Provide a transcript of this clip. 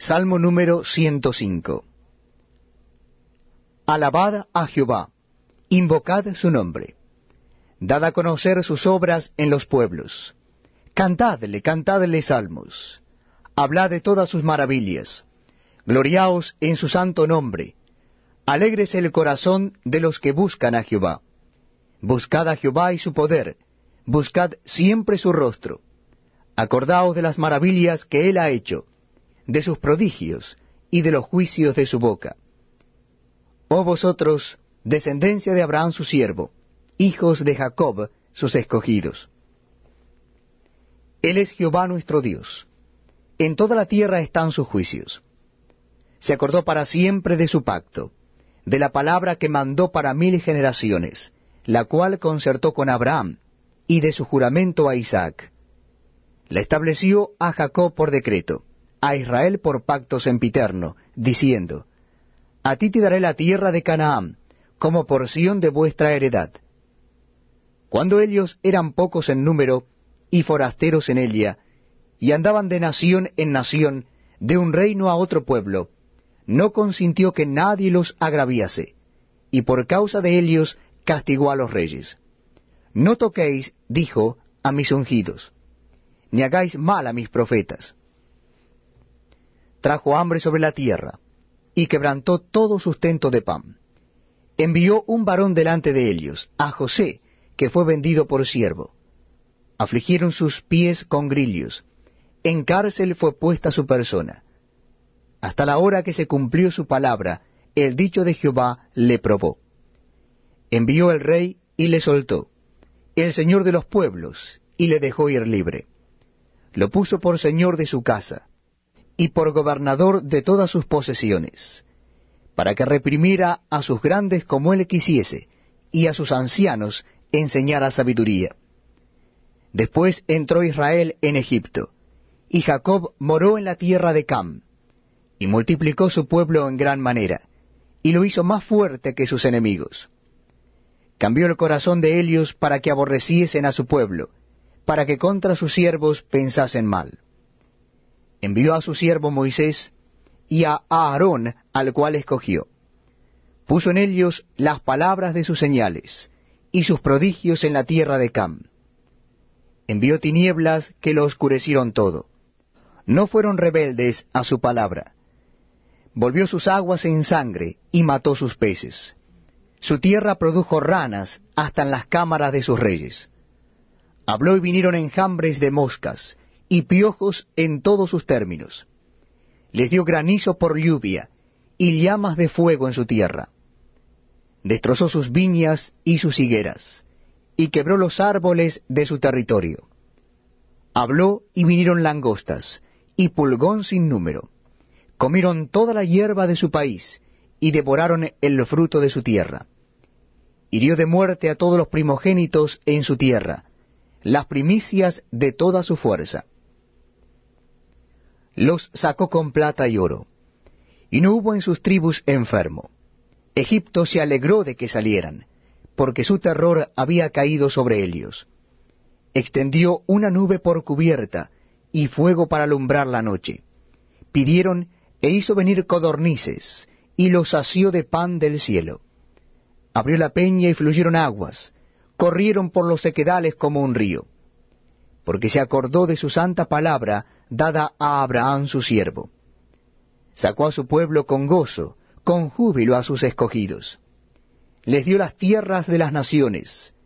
Salmo número 105. Alabad a Jehová, invocad su nombre, dad a conocer sus obras en los pueblos, cantadle, cantadle salmos, hablad de todas sus maravillas, gloriaos en su santo nombre, alégrese el corazón de los que buscan a Jehová. Buscad a Jehová y su poder, buscad siempre su rostro. Acordaos de las maravillas que él ha hecho, de sus prodigios y de los juicios de su boca. Oh vosotros, descendencia de Abraham su siervo, hijos de Jacob sus escogidos. Él es Jehová nuestro Dios. En toda la tierra están sus juicios. Se acordó para siempre de su pacto, de la palabra que mandó para mil generaciones, la cual concertó con Abraham, y de su juramento a Isaac. La estableció a Jacob por decreto a Israel por pacto sempiterno, diciendo, A ti te daré la tierra de Canaán, como porción de vuestra heredad. Cuando ellos eran pocos en número y forasteros en ella, y andaban de nación en nación, de un reino a otro pueblo, no consintió que nadie los agraviase, y por causa de ellos castigó a los reyes. No toquéis, dijo, a mis ungidos, ni hagáis mal a mis profetas trajo hambre sobre la tierra, y quebrantó todo sustento de pan. Envió un varón delante de ellos, a José, que fue vendido por siervo. Afligieron sus pies con grillos, en cárcel fue puesta su persona. Hasta la hora que se cumplió su palabra, el dicho de Jehová le probó. Envió el rey y le soltó, el señor de los pueblos, y le dejó ir libre. Lo puso por señor de su casa, y por gobernador de todas sus posesiones, para que reprimiera a sus grandes como él quisiese, y a sus ancianos enseñara sabiduría. Después entró Israel en Egipto, y Jacob moró en la tierra de Cam, y multiplicó su pueblo en gran manera, y lo hizo más fuerte que sus enemigos. Cambió el corazón de ellos para que aborreciesen a su pueblo, para que contra sus siervos pensasen mal envió a su siervo Moisés y a Aarón, al cual escogió. Puso en ellos las palabras de sus señales y sus prodigios en la tierra de Cam. Envió tinieblas que lo oscurecieron todo. No fueron rebeldes a su palabra. Volvió sus aguas en sangre y mató sus peces. Su tierra produjo ranas hasta en las cámaras de sus reyes. Habló y vinieron enjambres de moscas, y piojos en todos sus términos. Les dio granizo por lluvia y llamas de fuego en su tierra. Destrozó sus viñas y sus higueras, y quebró los árboles de su territorio. Habló y vinieron langostas, y pulgón sin número. Comieron toda la hierba de su país, y devoraron el fruto de su tierra. Hirió de muerte a todos los primogénitos en su tierra, las primicias de toda su fuerza los sacó con plata y oro, y no hubo en sus tribus enfermo. Egipto se alegró de que salieran, porque su terror había caído sobre ellos. Extendió una nube por cubierta y fuego para alumbrar la noche. Pidieron e hizo venir codornices, y los sació de pan del cielo. Abrió la peña y fluyeron aguas, corrieron por los sequedales como un río. Porque se acordó de su santa palabra, dada a Abraham su siervo. Sacó a su pueblo con gozo, con júbilo a sus escogidos. Les dio las tierras de las naciones,